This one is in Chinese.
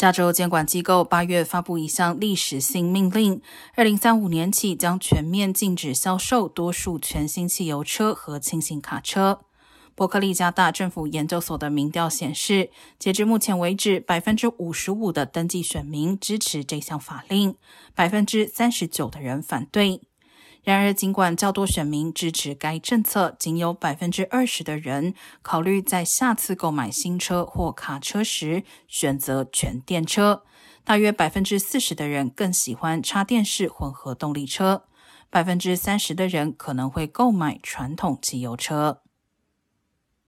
加州监管机构八月发布一项历史性命令，二零三五年起将全面禁止销售多数全新汽油车和轻型卡车。伯克利加大政府研究所的民调显示，截至目前为止，百分之五十五的登记选民支持这项法令，百分之三十九的人反对。然而，尽管较多选民支持该政策，仅有百分之二十的人考虑在下次购买新车或卡车时选择全电车。大约百分之四十的人更喜欢插电式混合动力车，百分之三十的人可能会购买传统汽油车。